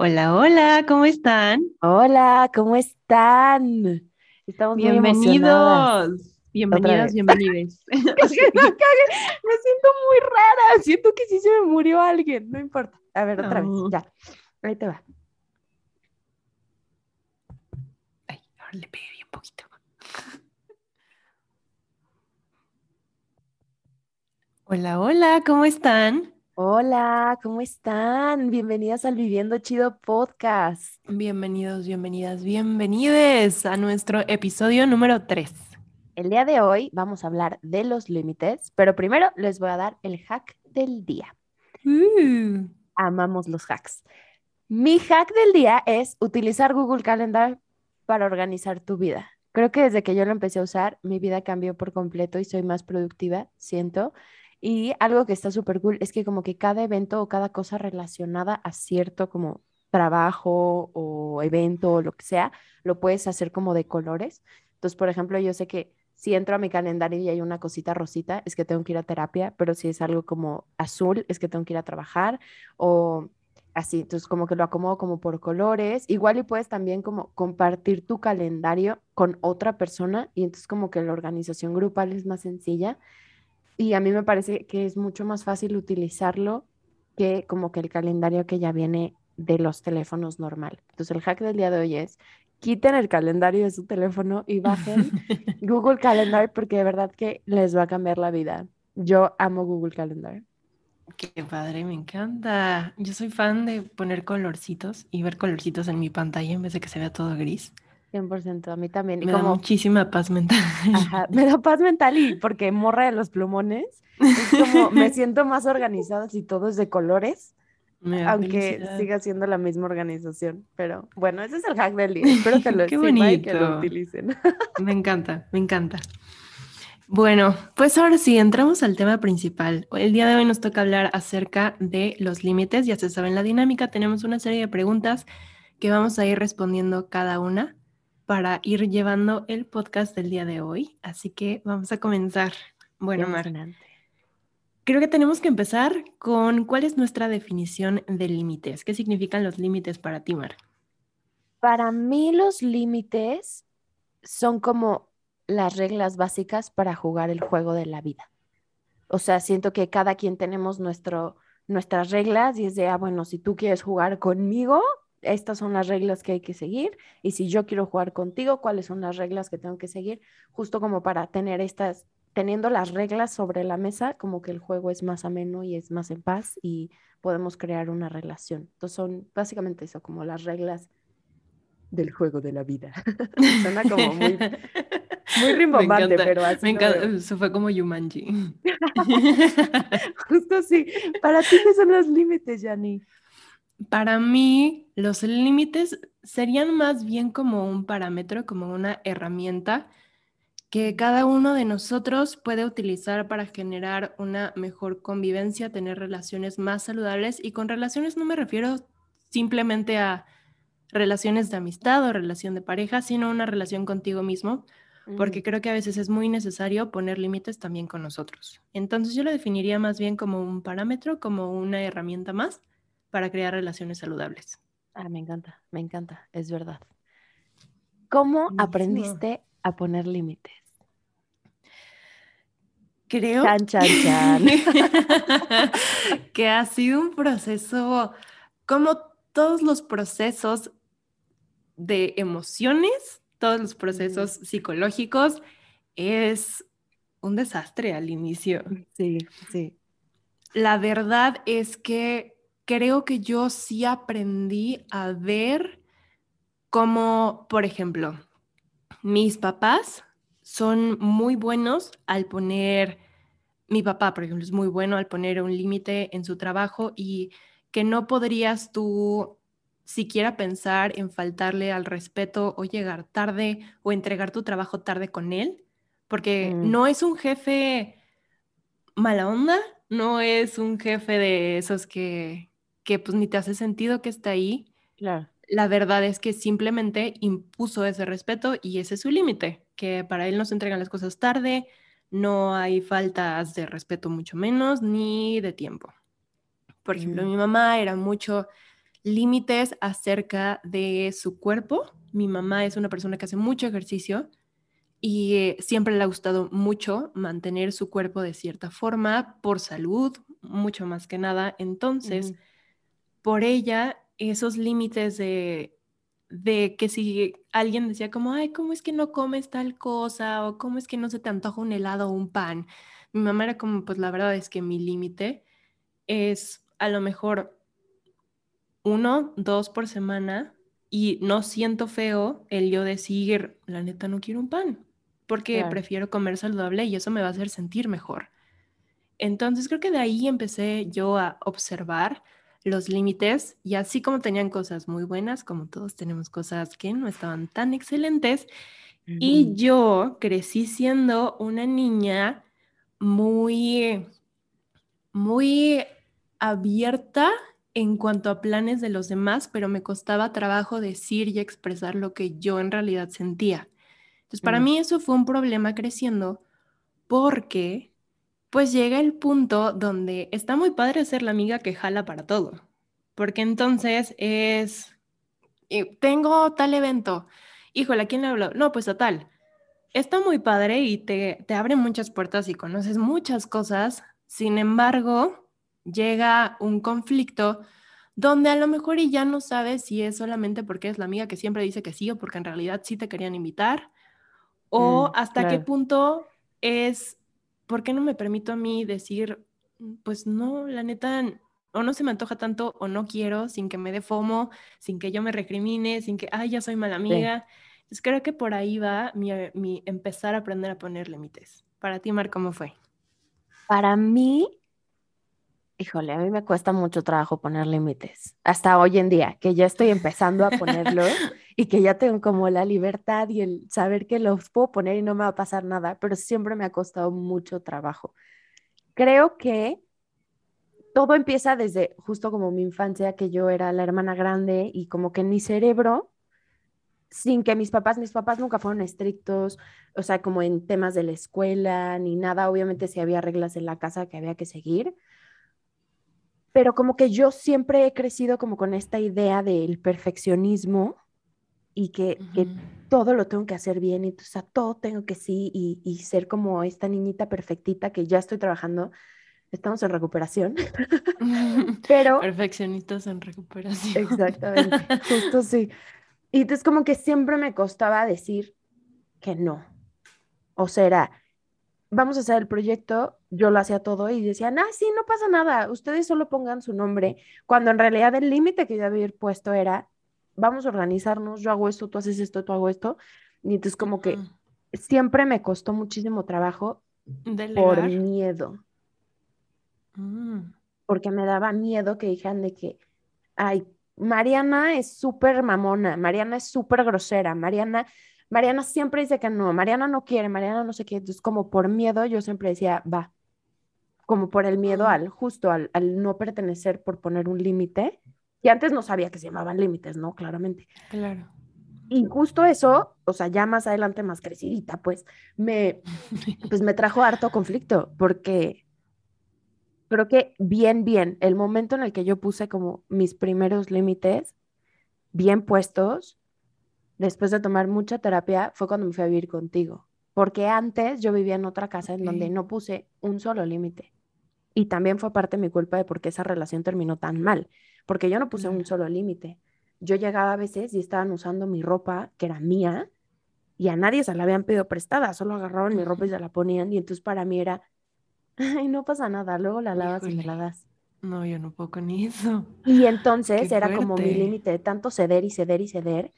Hola, hola, ¿cómo están? Hola, ¿cómo están? Estamos muy emocionadas. Bienvenidos, bienvenidas, bienvenides. Que me siento muy rara. Siento que sí se me murió alguien. No importa. A ver, otra vez. Ya. Ahí te va. Ay, ahora le pegué bien poquito. Hola, hola, ¿cómo están? Hola, ¿cómo están? Bienvenidas al Viviendo Chido Podcast. Bienvenidos, bienvenidas, bienvenides a nuestro episodio número 3. El día de hoy vamos a hablar de los límites, pero primero les voy a dar el hack del día. Amamos los hacks. Mi hack del día es utilizar Google Calendar para organizar tu vida. Creo que desde que yo lo empecé a usar, mi vida cambió por completo y soy más productiva, siento. Y algo que está súper cool es que como que cada evento o cada cosa relacionada a cierto como trabajo o evento o lo que sea, lo puedes hacer como de colores. Entonces, por ejemplo, yo sé que si entro a mi calendario y hay una cosita rosita, es que tengo que ir a terapia, pero si es algo como azul, es que tengo que ir a trabajar o así. Entonces, como que lo acomodo como por colores. Igual y puedes también como compartir tu calendario con otra persona y entonces como que la organización grupal es más sencilla. Y a mí me parece que es mucho más fácil utilizarlo que como que el calendario que ya viene de los teléfonos normal. Entonces el hack del día de hoy es quiten el calendario de su teléfono y bajen Google Calendar porque de verdad que les va a cambiar la vida. Yo amo Google Calendar. Qué padre, me encanta. Yo soy fan de poner colorcitos y ver colorcitos en mi pantalla en vez de que se vea todo gris. 100%, a mí también. Y Me da muchísima paz mental. ajá, me da paz mental y porque morra de los plumones, es como me siento más organizada si todo es de colores. Aunque felicidad. siga siendo la misma organización. Pero bueno, ese es el hack del día. Espero que lo Qué y que lo utilicen. Me encanta, me encanta. Bueno, pues ahora sí, entramos al tema principal. El día de hoy nos toca hablar acerca de los límites. Ya se saben la dinámica, tenemos una serie de preguntas que vamos a ir respondiendo cada una para ir llevando el podcast del día de hoy. Así que vamos a comenzar. Bueno, Mar, creo que tenemos que empezar con cuál es nuestra definición de límites. ¿Qué significan los límites para ti, Mar? Para mí los límites son como las reglas básicas para jugar el juego de la vida. O sea, siento que cada quien tenemos nuestro, nuestras reglas y es de, ah, bueno, si tú quieres jugar conmigo, estas son las reglas que hay que seguir. Y si yo quiero jugar contigo, ¿cuáles son las reglas que tengo que seguir? Justo como para tener estas, teniendo las reglas sobre la mesa, como que el juego es más ameno y es más en paz y podemos crear una relación. Entonces son básicamente eso, como las reglas del juego de la vida. Suena como muy, muy rimbombante, pero así Me encanta, veo. eso fue como Yumanji. Justo sí. Para ti, ¿qué son los límites, Yani? Para mí, los límites serían más bien como un parámetro, como una herramienta que cada uno de nosotros puede utilizar para generar una mejor convivencia, tener relaciones más saludables. Y con relaciones no me refiero simplemente a relaciones de amistad o relación de pareja, sino una relación contigo mismo, porque Mm, creo que a veces es muy necesario poner límites también con nosotros. Entonces yo lo definiría más bien como un parámetro, como una herramienta más para crear relaciones saludables. Ah, me encanta, me encanta, es verdad. ¿Cómo Buenísimo. aprendiste a poner límites? Creo Chan, chan, chan. que ha sido un proceso, como todos los procesos de emociones, todos los procesos psicológicos, es un desastre al inicio. Sí, sí. La verdad es que creo que yo sí aprendí a ver cómo, por ejemplo, mis papás son muy buenos al poner, mi papá, por ejemplo, es muy bueno al poner un límite en su trabajo y que no podrías tú siquiera pensar en faltarle al respeto o llegar tarde o entregar tu trabajo tarde con él, porque Mm. no es un jefe mala onda, no es un jefe de esos que, que pues ni te hace sentido que esté ahí. Claro. La verdad es que simplemente impuso ese respeto y ese es su límite, que para él no se entregan las cosas tarde, no hay faltas de respeto mucho menos, ni de tiempo. Por ejemplo, Mm. mi mamá era mucho, límites acerca de su cuerpo. Mi mamá es una persona que hace mucho ejercicio y eh, siempre le ha gustado mucho mantener su cuerpo de cierta forma por salud, mucho más que nada. Entonces, por ella, esos límites de, de que si alguien decía como, ay, ¿cómo es que no comes tal cosa? O ¿cómo es que no se te antoja un helado o un pan? Mi mamá era como, pues la verdad es que mi límite es a lo mejor uno, dos por semana y no siento feo el yo decir, la neta no quiero un pan porque prefiero comer saludable y eso me va a hacer sentir mejor. Entonces creo que de ahí empecé yo a observar los límites y así como tenían cosas muy buenas, como todos tenemos cosas que no estaban tan excelentes, y yo crecí siendo una niña muy, muy abierta en cuanto a planes de los demás, pero me costaba trabajo decir y expresar lo que yo en realidad sentía. Entonces, para mm. mí eso fue un problema creciendo porque pues llega el punto donde está muy padre ser la amiga que jala para todo, porque entonces es, tengo tal evento, híjole, ¿a quién le hablo? No, pues a tal. Está muy padre y te, te abre muchas puertas y conoces muchas cosas, sin embargo, llega un conflicto donde a lo mejor y ya no sabes si es solamente porque es la amiga que siempre dice que sí o porque en realidad sí te querían invitar, o mm, hasta qué punto es, ¿por qué no me permito a mí decir, pues no, la neta, o no se me antoja tanto o no quiero, sin que me dé fomo, sin que yo me recrimine, sin que, ay, ya soy mala amiga. Entonces creo que por ahí va mi, mi empezar a aprender a poner límites. Para ti, Mar, ¿cómo fue? Para mí, híjole, a mí me cuesta mucho trabajo poner límites. Hasta hoy en día, que ya estoy empezando a ponerlos y que ya tengo como la libertad y el saber que los puedo poner y no me va a pasar nada, pero siempre me ha costado mucho trabajo. Creo que todo empieza desde justo como mi infancia, que yo era la hermana grande y como que en mi cerebro, sin que mis papás, mis papás nunca fueron estrictos, o sea, como en temas de la escuela ni nada, obviamente si había reglas en la casa que había que seguir, pero como que yo siempre he crecido como con esta idea del perfeccionismo y que, todo lo tengo que hacer bien y o sea, todo tengo que sí y, y, ser como esta niñita perfectita que ya estoy trabajando. Estamos en recuperación, pero... Perfeccionistas en recuperación. Exactamente, justo sí. Y entonces como que siempre me costaba decir que no. O sea, vamos a hacer el proyecto, yo lo hacía todo y decían, ah, sí, no pasa nada, ustedes solo pongan su nombre, cuando en realidad el límite que yo había puesto era, vamos a organizarnos, yo hago esto, tú haces esto, tú hago esto. Y entonces como que siempre me costó muchísimo trabajo por miedo. Mm. Porque me daba miedo que dijeran de que, ay, Mariana es súper mamona, Mariana es súper grosera, Mariana, Mariana siempre dice que no, Mariana no quiere, Mariana no sé qué. Entonces como por miedo yo siempre decía, va, como por el miedo al justo, al, al no pertenecer por poner un límite y antes no sabía que se llamaban límites, ¿no? Claramente. Claro. Y justo eso, o sea, ya más adelante, más crecidita, pues me, pues me trajo harto conflicto, porque creo que bien, bien, el momento en el que yo puse como mis primeros límites bien puestos, después de tomar mucha terapia, fue cuando me fui a vivir contigo. Porque antes yo vivía en otra casa en donde no puse un solo límite. Y también fue parte de mi culpa de por qué esa relación terminó tan mal porque yo no puse un solo límite. Yo llegaba a veces y estaban usando mi ropa, que era mía, y a nadie se la habían pedido prestada, solo agarraban mi ropa y se la ponían, y entonces para mí era, ay, no pasa nada, luego la lavas y me la das. No, yo no puedo con eso. Y entonces era como mi límite de tanto ceder y ceder y ceder,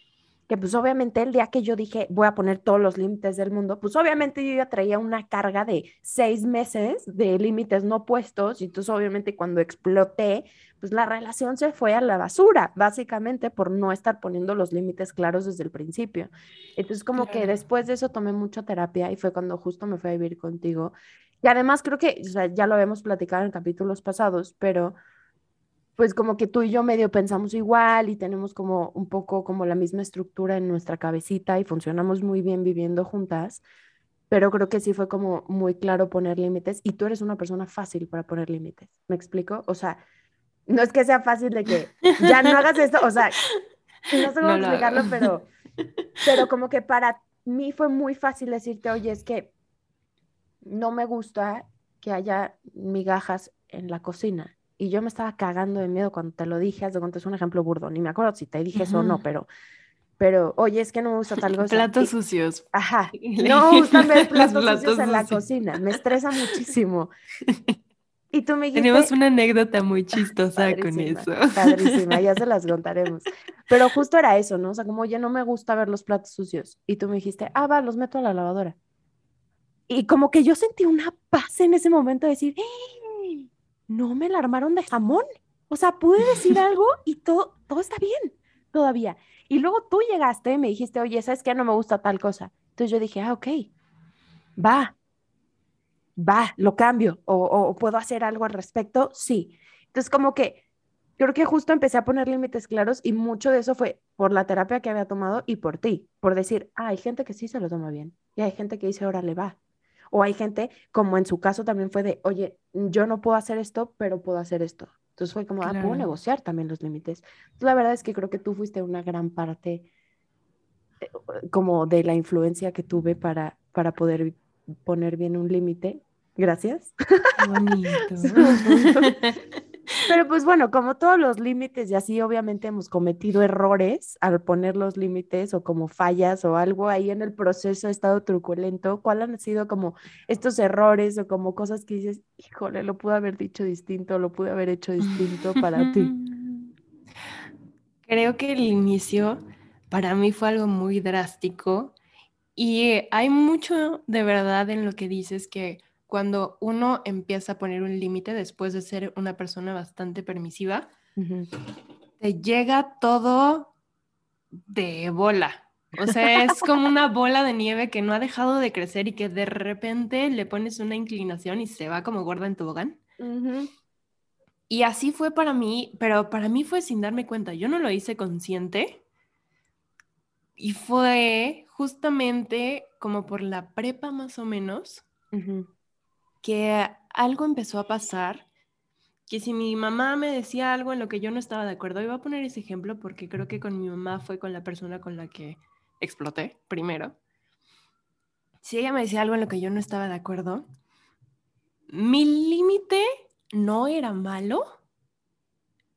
que pues obviamente el día que yo dije voy a poner todos los límites del mundo, pues obviamente yo ya traía una carga de seis meses de límites no puestos y entonces obviamente cuando exploté, pues la relación se fue a la basura, básicamente por no estar poniendo los límites claros desde el principio. Entonces como que después de eso tomé mucha terapia y fue cuando justo me fui a vivir contigo. Y además creo que, o sea, ya lo habíamos platicado en capítulos pasados, pero pues como que tú y yo medio pensamos igual y tenemos como un poco como la misma estructura en nuestra cabecita y funcionamos muy bien viviendo juntas, pero creo que sí fue como muy claro poner límites y tú eres una persona fácil para poner límites, ¿me explico? O sea, no es que sea fácil de que ya no hagas esto, o sea, no sé cómo explicarlo, pero, pero como que para mí fue muy fácil decirte, oye, es que no me gusta que haya migajas en la cocina. Y yo me estaba cagando de miedo cuando te lo dije, haz de cuenta, es un ejemplo burdo, ni me acuerdo si te dije eso o no, pero, pero, oye, es que no me gusta tal cosa. Platos sucios. Ajá, no me gustan ver platos, sucios en la cocina, me estresa muchísimo. Y tú me dijiste... Tenemos una anécdota muy chistosa con eso. Padrísima, ya se las contaremos. Pero justo era eso, ¿no? O sea, como, oye, no me gusta ver los platos sucios. Y tú me dijiste, ah, va, los meto a la lavadora. Y como que yo sentí una paz en ese momento de decir, ¡Eh! No me la armaron de jamón. O sea, pude decir algo y todo, todo está bien todavía. Y luego tú llegaste y me dijiste, oye, ¿sabes qué? No me gusta tal cosa. Entonces yo dije, ah, ok, va, va, lo cambio o, puedo hacer algo al respecto, sí. Entonces como que creo que justo empecé a poner límites claros y mucho de eso fue por la terapia que había tomado y por ti, por decir, ah, hay gente que sí se lo toma bien y hay gente que dice, ahora le va. O hay gente, como en su caso también fue de, oye, yo no puedo hacer esto, pero puedo hacer esto. Entonces fue como, ah, puedo negociar también los límites. la verdad es que creo que tú fuiste una gran parte eh, como de la influencia que tuve para, para poder poner bien un límite Gracias. Bonito. Pero pues bueno, como todos los límites y así, obviamente hemos cometido errores al poner los límites o como fallas o algo ahí en el proceso ha estado truculento. ¿Cuáles han sido como estos errores o como cosas que dices, híjole, lo pude haber dicho distinto, lo pude haber hecho distinto para ti? Creo que el inicio para mí fue algo muy drástico y hay mucho de verdad en lo que dices que cuando uno empieza a poner un límite después de ser una persona bastante permisiva, te llega todo de bola. O sea, es como una bola de nieve que no ha dejado de crecer y que de repente le pones una inclinación y se va como gorda en tobogán. Y así fue para mí, pero para mí fue sin darme cuenta. Yo no lo hice consciente. Y fue justamente como por la prepa más o menos, que algo empezó a pasar, que si mi mamá me decía algo en lo que yo no estaba de acuerdo, iba a poner ese ejemplo porque creo que con mi mamá fue con la persona con la que exploté primero. Si ella me decía algo en lo que yo no estaba de acuerdo, mi límite no era malo,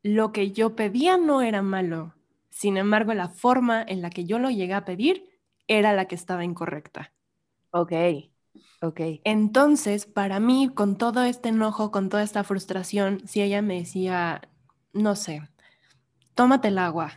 lo que yo pedía no era malo. Sin embargo, la forma en la que yo lo llegué a pedir era la que estaba incorrecta. Ok. Ok. Entonces, para mí, con todo este enojo, con toda esta frustración, si ella me decía, no sé, tómate el agua.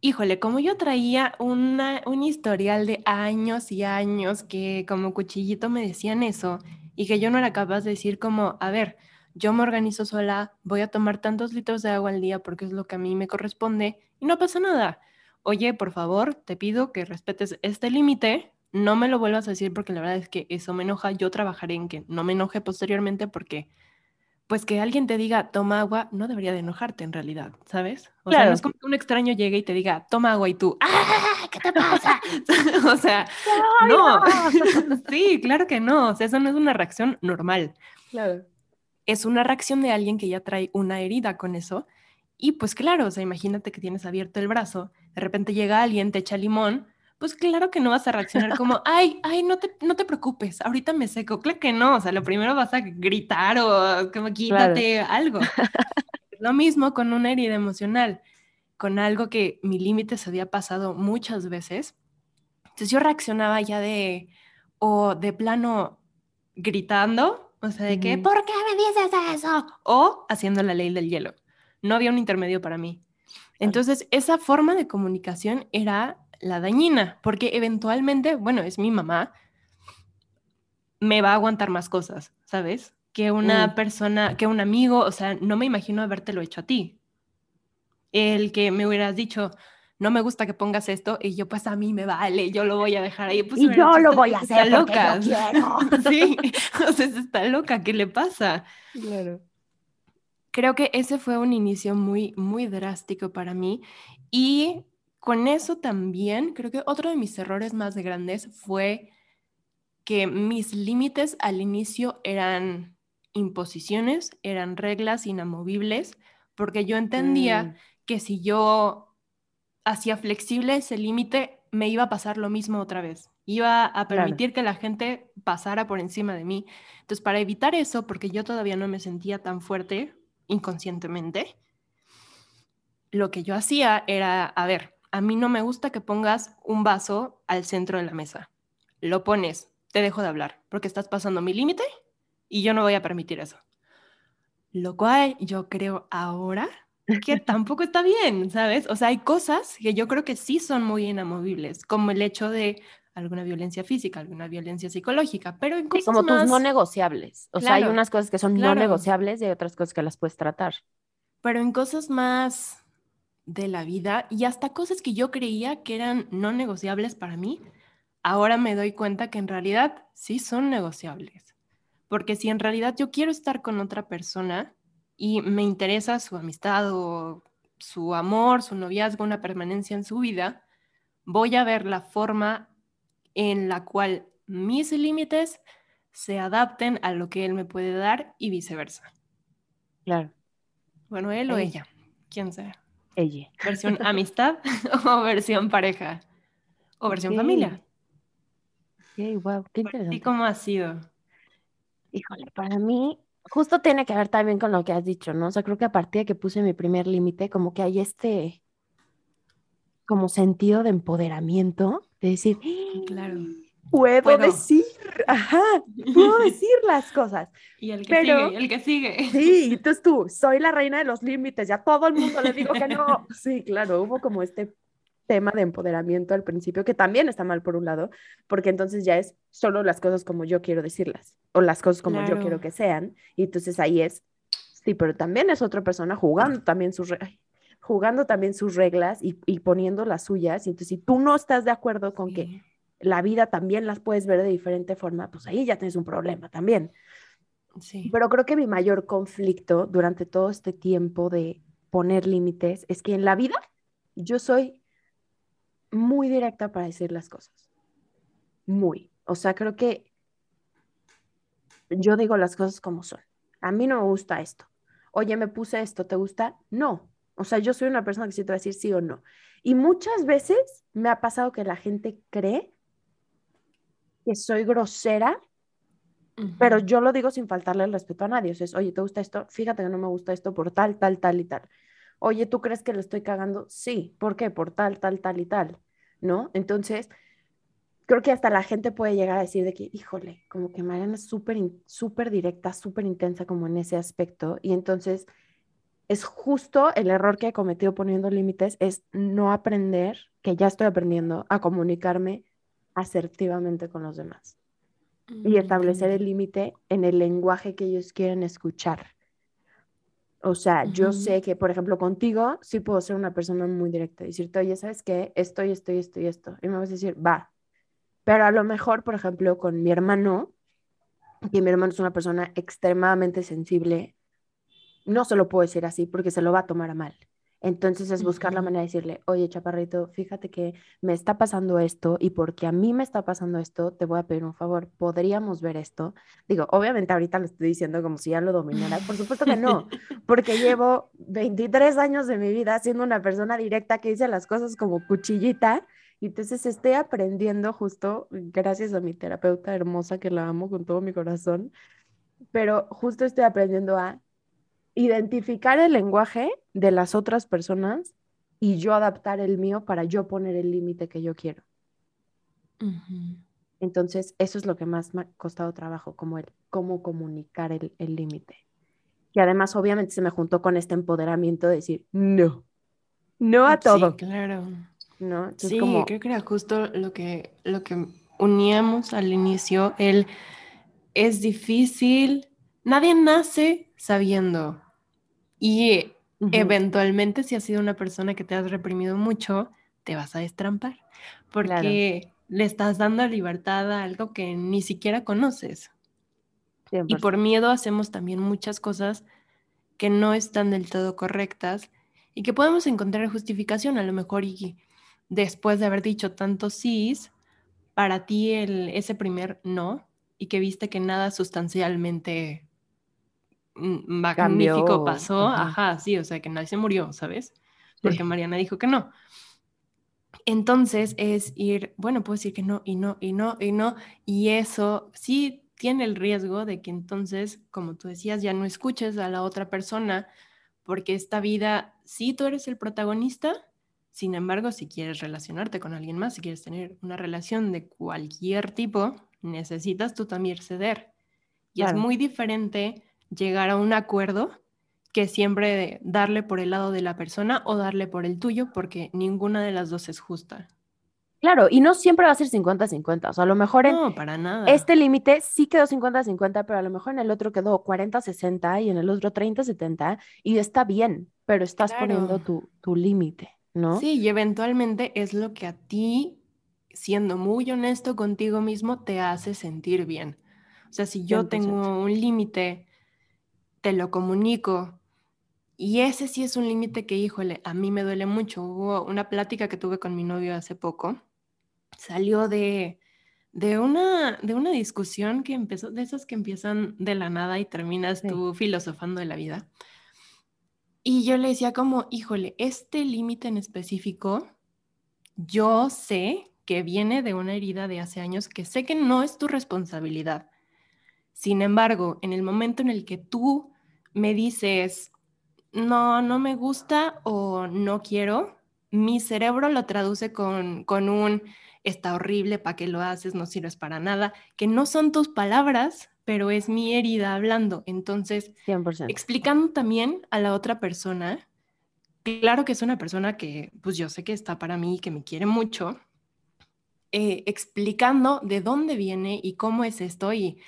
Híjole, como yo traía una, un historial de años y años que como cuchillito me decían eso y que yo no era capaz de decir como, a ver, yo me organizo sola, voy a tomar tantos litros de agua al día porque es lo que a mí me corresponde y no pasa nada. Oye, por favor, te pido que respetes este límite no me lo vuelvas a decir porque la verdad es que eso me enoja. Yo trabajaré en que no me enoje posteriormente porque, pues que alguien te diga, toma agua, no debería de enojarte en realidad, ¿sabes? O sea, no es como que un extraño llegue y te diga, toma agua y tú, ¡ah! ¿Qué te pasa? o sea, no. sí, claro que no. O sea, eso no es una reacción normal. Claro. Es una reacción de alguien que ya trae una herida con eso. Y pues claro, o sea, imagínate que tienes abierto el brazo, de repente llega alguien, te echa limón, pues claro que no vas a reaccionar como, ay, ay, no te, no te preocupes, ahorita me seco. Claro que no, o sea, lo primero vas a gritar o como quítate algo. lo mismo con una herida emocional, con algo que mi límite se había pasado muchas veces. Entonces yo reaccionaba ya de, o de plano gritando, o sea, de que, ¿por qué me dices eso? O haciendo la ley del hielo. No había un intermedio para mí. Entonces, esa forma de comunicación era la dañina, porque eventualmente, bueno, es mi mamá, me va a aguantar más cosas, ¿sabes? Que una mm. persona, que un amigo, o sea, no me imagino habértelo hecho a ti. El que me hubieras dicho, no me gusta que pongas esto, y yo, pues a mí me vale, yo lo voy a dejar ahí. Pues, y yo lo voy a hacer. Loca. sí, o sea, está loca, ¿qué le pasa? Claro. Creo que ese fue un inicio muy, muy drástico para mí y con eso también, creo que otro de mis errores más grandes fue que mis límites al inicio eran imposiciones, eran reglas inamovibles, porque yo entendía Mm, que si yo hacía flexible ese límite, me iba a pasar lo mismo otra vez. Iba a Claro. permitir que la gente pasara por encima de mí. Entonces, para evitar eso, porque yo todavía no me sentía tan fuerte inconscientemente, lo que yo hacía era, a ver, a mí no me gusta que pongas un vaso al centro de la mesa. Lo pones, te dejo de hablar, porque estás pasando mi límite y yo no voy a permitir eso. Lo cual yo creo ahora que tampoco está bien, ¿sabes? O sea, hay cosas que yo creo que sí son muy inamovibles, como el hecho de alguna violencia física, alguna violencia psicológica, pero en Sí, cosas como tus más, no negociables. O sea, hay Claro, unas cosas que son no claro. negociables y hay otras cosas que las puedes tratar. pero en cosas más de la vida y hasta cosas que yo creía que eran no negociables para mí, ahora me doy cuenta que en realidad sí son negociables. Porque si en realidad yo quiero estar con otra persona y me interesa su amistad o su amor, su noviazgo, una permanencia en su vida, voy a ver la forma en la cual mis límites se adapten a lo que él me puede dar y viceversa. Claro. Bueno, él o ella, quién sea. Ella. ¿Versión amistad o versión pareja? ¿O versión familia? Wow, qué ¿Para ti interesante. cómo ha sido? Híjole, para mí, justo tiene que ver también con lo que has dicho, ¿no? O sea, creo que a partir de que puse mi primer límite, como que hay este, como sentido de empoderamiento, de decir, Claro. Puedo, Puedo. decir, ajá, puedo decir las cosas. Y el que Pero- sigue, el que sigue. Sí, entonces tú, soy la reina de los límites, ya todo el mundo le digo que no. Sí, claro, hubo como este tema de empoderamiento al principio, que también está mal por un lado, porque entonces ya es solo las cosas como yo quiero decirlas, o las cosas como yo Claro. quiero que sean, y entonces ahí es, sí, pero también es otra persona jugando también sus, ay, jugando también sus reglas y, y poniendo las suyas, y entonces si tú no estás de acuerdo con que Sí, la vida también las puedes ver de diferente forma, pues ahí ya tienes un problema también. sí. Pero creo que mi mayor conflicto durante todo este tiempo de poner límites es que en la vida yo soy muy directa para decir las cosas. Muy. O sea, creo que yo digo las cosas como son. A mí no me gusta esto. Oye, me puse esto, ¿te gusta? No. O sea, yo soy una persona que sí te va a decir sí o no. Y muchas veces me ha pasado que la gente cree que soy grosera pero yo lo digo sin faltarle el respeto a nadie. O sea, es, oye, ¿te gusta esto? Fíjate que no me gusta esto por tal, tal, tal y tal. Oye, ¿tú crees que lo estoy cagando? Sí. ¿Por qué? Por tal, tal, tal y tal. ¿No? Entonces, creo que hasta la gente puede llegar a decir de que, híjole, como que Mariana es súper, in- súper directa, súper intensa como en ese aspecto. Y entonces, es justo el error que he cometido poniendo límites, es no aprender, que ya estoy aprendiendo, a comunicarme asertivamente con los demás y Mm, establecer el límite en el lenguaje que ellos quieren escuchar. O sea, yo sé que, por ejemplo, contigo sí puedo ser una persona muy directa, decirte, oye, ¿sabes qué? Esto y esto y esto y esto. Y me vas a decir, va. Pero a lo mejor, por ejemplo, con mi hermano, que mi hermano es una persona extremadamente sensible, no se lo puedo decir así porque se lo va a tomar a mal. Entonces es buscar la manera de decirle, oye, chaparrito, fíjate que me está pasando esto y porque a mí me está pasando esto, te voy a pedir un favor, ¿podríamos ver esto? Digo, obviamente ahorita lo estoy diciendo como si ya lo dominara, por supuesto que no, porque llevo 23 años de mi vida siendo una persona directa que dice las cosas como cuchillita y entonces estoy aprendiendo justo gracias a mi terapeuta hermosa que la amo con todo mi corazón, pero justo estoy aprendiendo a identificar el lenguaje de las otras personas y yo adaptar el mío para yo poner el límite que yo quiero. Entonces, eso es lo que más me ha costado trabajo, como el cómo comunicar el, el límite. Y además, obviamente, se me juntó con este empoderamiento de decir, no, no a Sí, todo, claro. ¿no? Entonces, Sí, como, creo que era justo lo que, lo que uníamos al inicio, el es difícil, nadie nace sabiendo y eventualmente si has sido una persona que te has reprimido mucho, te vas a destrampar porque le estás dando libertad a algo que ni siquiera conoces. Y por 100%. miedo hacemos también muchas cosas que no están del todo correctas y que podemos encontrar justificación a lo mejor y después de haber dicho tantos sís, para ti el, ese primer no y que viste que nada sustancialmente magnífico pasó, ajá. sí, o sea, que nadie se murió, ¿sabes? Porque Mariana dijo que no. Entonces es ir, bueno, puedo decir que no, y no, y no, y no, y eso sí tiene el riesgo de que entonces, como tú decías, ya no escuches a la otra persona, porque esta vida, sí, tú eres el protagonista, sin embargo, si quieres relacionarte con alguien más, si quieres tener una relación de cualquier tipo, necesitas tú también ceder. Y es muy diferente llegar a un acuerdo que siempre darle por el lado de la persona o darle por el tuyo, porque ninguna de las dos es justa. Claro, y no siempre va a ser 50-50, o sea, a lo mejor en no, para nada. este límite sí quedó 50-50, pero a lo mejor en el otro quedó 40-60 y en el otro 30-70 y está bien, pero estás poniendo tu, tu límite, ¿no? Sí, y eventualmente es lo que a ti, siendo muy honesto contigo mismo, te hace sentir bien. O sea, si yo tengo un límite, te lo comunico, y ese sí es un límite que, híjole, a mí me duele mucho. Hubo una plática que tuve con mi novio hace poco. Salió de, de, una, de una discusión que empezó, de esas que empiezan de la nada y terminas tú filosofando de la vida. Y yo le decía como, híjole, este límite en específico, yo sé que viene de una herida de hace años que sé que no es tu responsabilidad. Sin embargo, en el momento en el que tú me dices, no, no me gusta o no quiero, mi cerebro lo traduce con, con un está horrible, ¿para qué lo haces? No sirves para nada, que no son tus palabras, pero es mi herida hablando. Entonces, 100%. explicando también a la otra persona, claro que es una persona que, pues yo sé que está para mí, que me quiere mucho, eh, explicando de dónde viene y cómo es esto y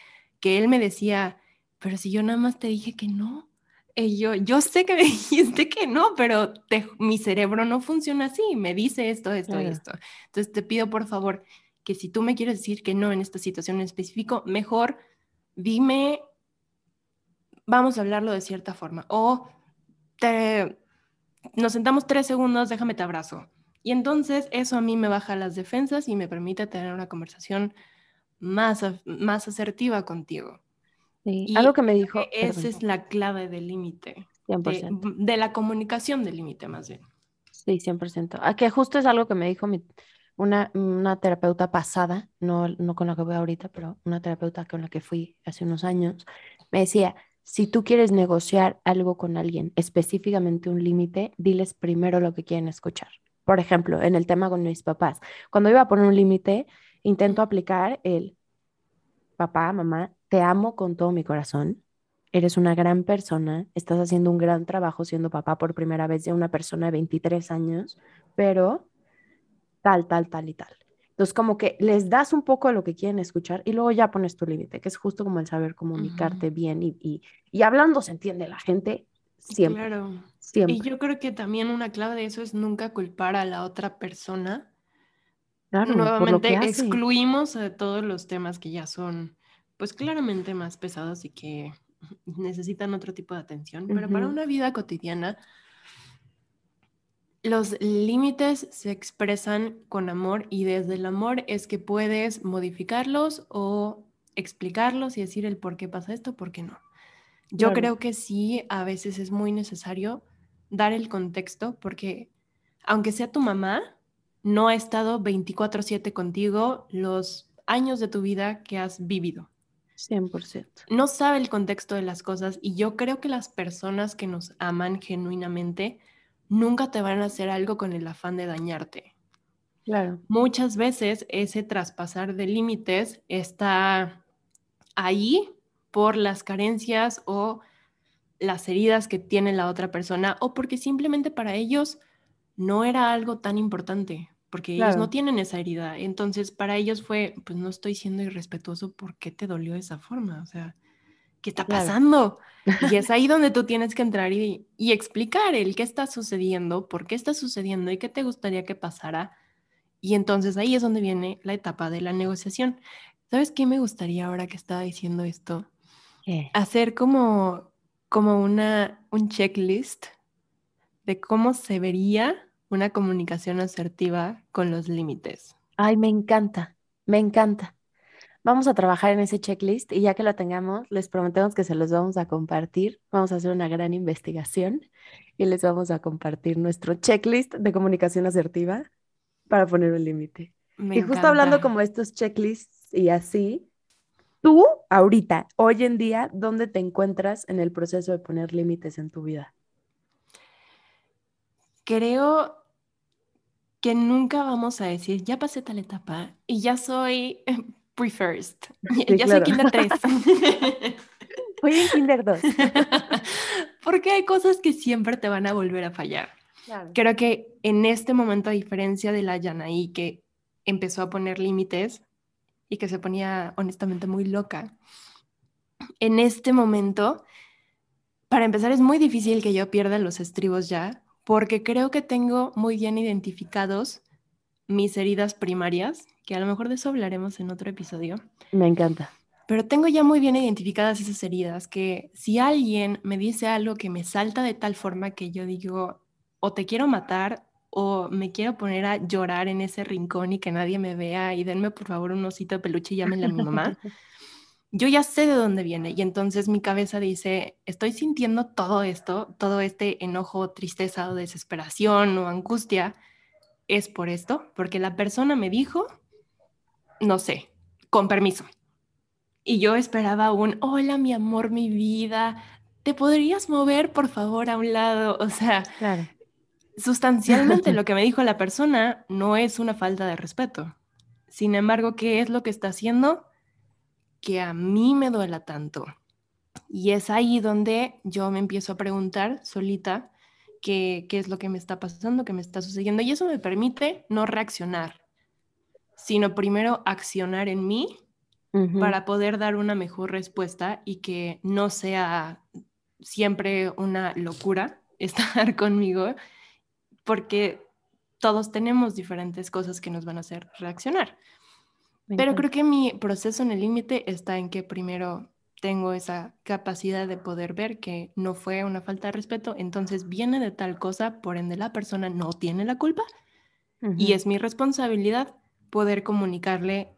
que él me decía, pero si yo nada más te dije que no, y yo, yo sé que me dijiste que no, pero mi cerebro no funciona así, me dice esto, esto y esto. Entonces te pido por favor que si tú me quieres decir que no en esta situación en específico, mejor dime, vamos a hablarlo de cierta forma. O te, nos sentamos tres segundos, déjame te abrazo. Y entonces eso a mí me baja las defensas y me permite tener una conversación más, más asertiva contigo. Sí, algo que me dijo. Esa es la clave del límite. 100%. De, la comunicación del límite, más bien. Sí, 100%. A ah, que justo es algo que me dijo una, una, terapeuta pasada, no, no con la que voy ahorita, pero una terapeuta con la que fui hace unos años. Me decía: si tú quieres negociar algo con alguien, específicamente un límite, diles primero lo que quieren escuchar. Por ejemplo, en el tema con mis papás, cuando iba a poner un límite, intento aplicar el papá, mamá, te amo con todo mi corazón, eres una gran persona, estás haciendo un gran trabajo siendo papá por primera vez de una persona de 23 años, pero tal, tal, tal y tal. Entonces, como que les das un poco de lo que quieren escuchar y luego ya pones tu límite, que es justo como el saber comunicarte bien y, y, y, hablando se entiende la gente siempre. Claro. Siempre. Y yo creo que también una clave de eso es nunca culpar a la otra persona. Claro, Nuevamente excluimos de todos los temas que ya son pues claramente más pesados y que necesitan otro tipo de atención, pero para una vida cotidiana, los límites se expresan con amor y desde el amor es que puedes modificarlos o explicarlos y decir el por qué pasa esto, por qué no. Yo creo que sí, a veces es muy necesario dar el contexto porque aunque sea tu mamá, no ha estado 24/7 contigo los años de tu vida que has vivido. 100%. No sabe el contexto de las cosas y yo creo que las personas que nos aman genuinamente nunca te van a hacer algo con el afán de dañarte. Claro. Muchas veces ese traspasar de límites está ahí por las carencias o las heridas que tiene la otra persona o porque simplemente para ellos no era algo tan importante porque ellos no tienen esa herida. Entonces, para ellos fue, pues no estoy siendo irrespetuoso, ¿por qué te dolió de esa forma? O sea, ¿qué está pasando? Y es ahí donde tú tienes que entrar y, y, explicar el qué está sucediendo, por qué está sucediendo y qué te gustaría que pasara. Y entonces ahí es donde viene la etapa de la negociación. ¿Sabes qué me gustaría ahora que estaba diciendo esto? Hacer como, como una, un checklist de cómo se vería una comunicación asertiva con los límites. Ay, me encanta, me encanta. Vamos a trabajar en ese checklist y ya que lo tengamos, les prometemos que se los vamos a compartir. Vamos a hacer una gran investigación y les vamos a compartir nuestro checklist de comunicación asertiva para poner un límite. Y justo hablando como estos checklists y así, tú ahorita, hoy en día, ¿dónde te encuentras en el proceso de poner límites en tu vida? Creo que nunca vamos a decir, ya pasé tal etapa y ya soy pre-first, ya soy kinder 3. Voy en kinder 2. Porque hay cosas que siempre te van a volver a fallar. Creo que en este momento, a diferencia de la Yanaí que empezó a poner límites y que se ponía honestamente muy loca, en este momento, para empezar, es muy difícil que yo pierda los estribos ya, porque creo que tengo muy bien identificados mis heridas primarias, que a lo mejor de eso hablaremos en otro episodio. Me encanta. Pero tengo ya muy bien identificadas esas heridas, que si alguien me dice algo que me salta de tal forma que yo digo, o te quiero matar, o me quiero poner a llorar en ese rincón y que nadie me vea, y denme por favor un osito de peluche y llámenle a mi mamá. yo ya sé de dónde viene y entonces mi cabeza dice, estoy sintiendo todo esto, todo este enojo, tristeza o desesperación o angustia, es por esto, porque la persona me dijo, no sé, con permiso. Y yo esperaba un, hola mi amor, mi vida, ¿te podrías mover por favor a un lado? O sea, sustancialmente lo que me dijo la persona no es una falta de respeto. Sin embargo, ¿qué es lo que está haciendo? Que a mí me duela tanto. Y es ahí donde yo me empiezo a preguntar solita qué, qué es lo que me está pasando, qué me está sucediendo. Y eso me permite no reaccionar, sino primero accionar en mí para poder dar una mejor respuesta y que no sea siempre una locura estar conmigo, porque todos tenemos diferentes cosas que nos van a hacer reaccionar. Pero creo que mi proceso en el límite está en que primero tengo esa capacidad de poder ver que no fue una falta de respeto, entonces viene de tal cosa, por ende la persona no tiene la culpa y es mi responsabilidad poder comunicarle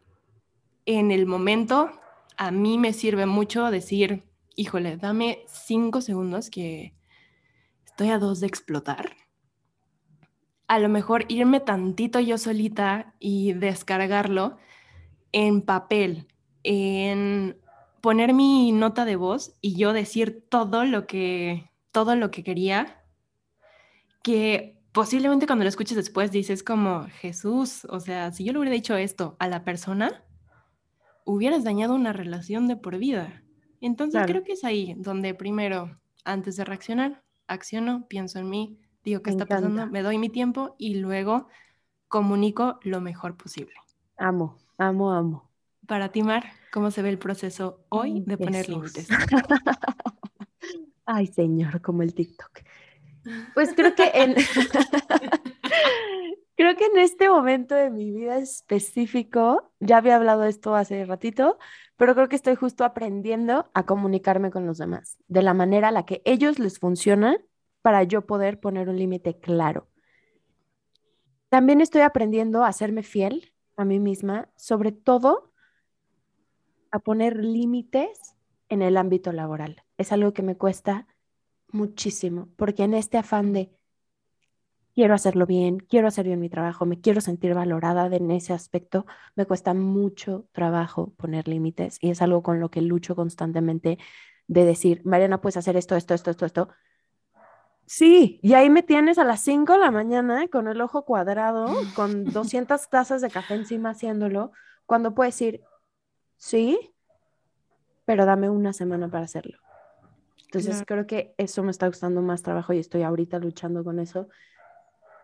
en el momento. A mí me sirve mucho decir, híjole, dame cinco segundos que estoy a dos de explotar. A lo mejor irme tantito yo solita y descargarlo en papel, en poner mi nota de voz y yo decir todo lo que, todo lo que quería, que posiblemente cuando lo escuches después dices como, Jesús, o sea, si yo le hubiera dicho esto a la persona, hubieras dañado una relación de por vida. Entonces creo que es ahí donde primero, antes de reaccionar, acciono, pienso en mí, digo qué está pasando, me doy mi tiempo y luego comunico lo mejor posible. Amo, Amo, amo. Para ti, Mar, ¿cómo se ve el proceso hoy de poner límites? Ay, señor, como el TikTok. Pues creo que en creo que en este momento de mi vida específico, ya había hablado de esto hace ratito, pero creo que estoy justo aprendiendo a comunicarme con los demás de la manera a la que ellos les funciona para yo poder poner un límite claro. También estoy aprendiendo a serme fiel a mí misma, sobre todo a poner límites en el ámbito laboral. Es algo que me cuesta muchísimo, porque en este afán de quiero hacerlo bien, quiero hacer bien mi trabajo, me quiero sentir valorada en ese aspecto, me cuesta mucho trabajo poner límites y es algo con lo que lucho constantemente de decir, Mariana, puedes hacer esto, esto, esto, esto, esto, Sí, y ahí me tienes a las 5 de la mañana con el ojo cuadrado, con 200 tazas de café encima haciéndolo, cuando puedes decir, sí, pero dame una semana para hacerlo. Entonces creo que eso me está gustando más trabajo y estoy ahorita luchando con eso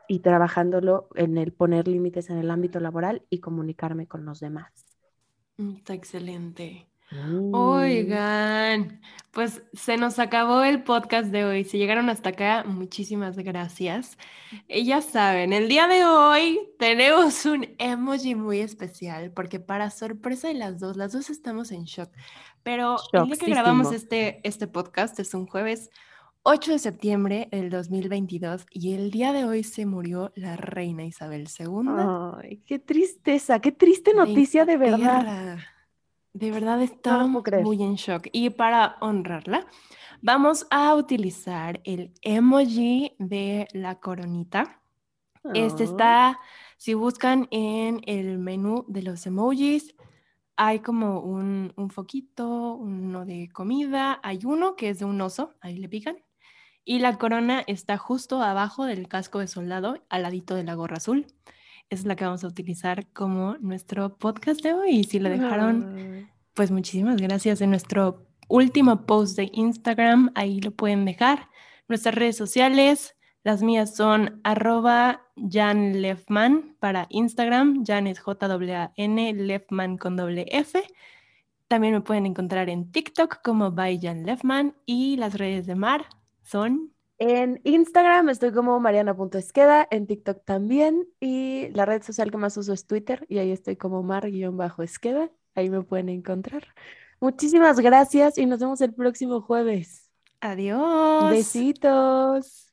y trabajándolo en el poner límites en el ámbito laboral y comunicarme con los demás. Mm, está excelente. Mm. Oigan, pues se nos acabó el podcast de hoy. Si llegaron hasta acá, muchísimas gracias. Y ya saben, el día de hoy tenemos un emoji muy especial porque para sorpresa de las dos, las dos estamos en shock. Pero el día que grabamos este, este podcast es un jueves 8 de septiembre del 2022 y el día de hoy se murió la reina Isabel II. Ay, qué tristeza, qué triste noticia de verdad. De verdad está muy en shock. Y para honrarla, vamos a utilizar el emoji de la coronita. Este está, si buscan en el menú de los emojis, hay como un, un, foquito, uno de comida, hay uno que es de un oso, ahí le pican, y la corona está justo abajo del casco de soldado, al ladito de la gorra azul. Es la que vamos a utilizar como nuestro podcast de hoy. Y si lo dejaron, pues muchísimas gracias. En nuestro último post de Instagram, ahí lo pueden dejar. Nuestras redes sociales, las mías son arroba Jan Lefman para Instagram. Jan es J-A-N, Lefman con doble F. También me pueden encontrar en TikTok como by Jan Lefman y las redes de Mar son... En Instagram estoy como mariana.esqueda, en TikTok también y la red social que más uso es Twitter y ahí estoy como mar-esqueda, ahí me pueden encontrar. Muchísimas gracias y nos vemos el próximo jueves. Adiós. Besitos.